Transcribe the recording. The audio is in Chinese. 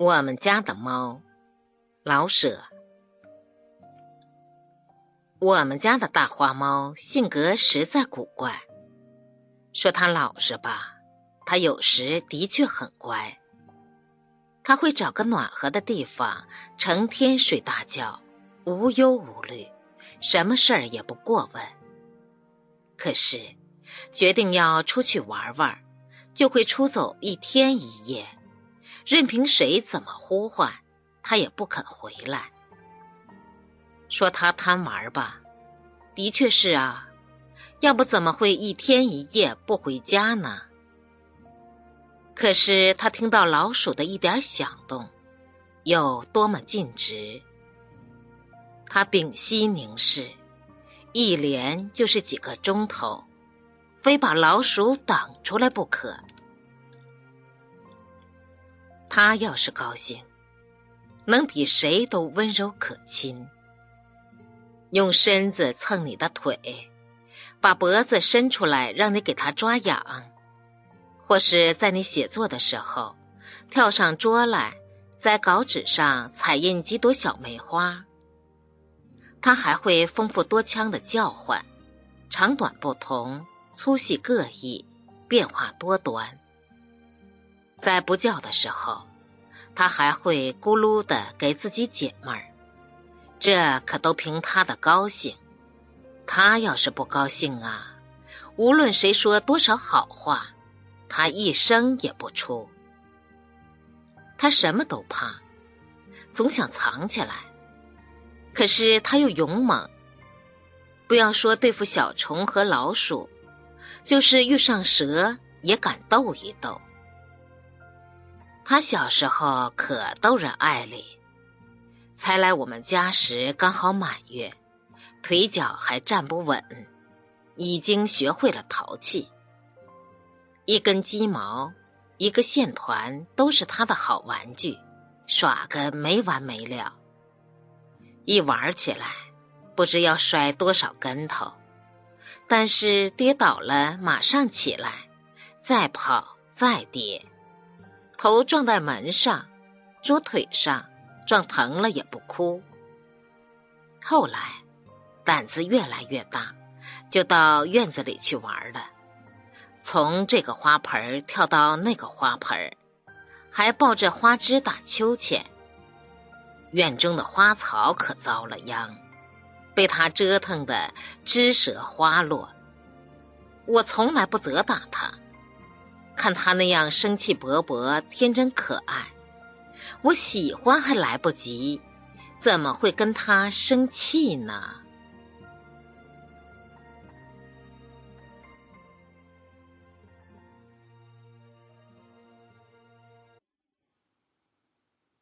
我们家的猫，老舍。我们家的大花猫性格实在古怪，说它老实吧，它有时的确很乖。它会找个暖和的地方，成天睡大觉，无忧无虑，什么事儿也不过问。可是，决定要出去玩玩，就会出走一天一夜。任凭谁怎么呼唤，他也不肯回来。说他贪玩吧，的确是啊，要不怎么会一天一夜不回家呢？可是他听到老鼠的一点响动，有多么尽职，他屏息凝视，一连就是几个钟头，非把老鼠挡出来不可。他要是高兴，能比谁都温柔可亲。用身子蹭你的腿，把脖子伸出来让你给他抓痒，或是在你写作的时候，跳上桌来，在稿纸上彩印几朵小梅花。他还会丰富多腔的叫唤，长短不同，粗细各异，变化多端。在不叫的时候，他还会咕噜的给自己解闷儿，这可都凭他的高兴。他要是不高兴啊，无论谁说多少好话，他一声也不出。他什么都怕，总想藏起来，可是他又勇猛。不要说对付小虫和老鼠，就是遇上蛇也敢斗一斗。他小时候可逗人爱哩，才来我们家时刚好满月，腿脚还站不稳，已经学会了淘气。一根鸡毛，一个线团，都是他的好玩具，耍个没完没了。一玩起来，不知要摔多少跟头，但是跌倒了马上起来，再跑再跌。头撞在门上，桌腿上，撞疼了也不哭。后来，胆子越来越大，就到院子里去玩了，从这个花盆跳到那个花盆还抱着花枝打秋千。院中的花草可遭了殃，被他折腾的枝折花落。我从来不责打他。看他那样生气勃勃、天真可爱，我喜欢还来不及，怎么会跟他生气呢？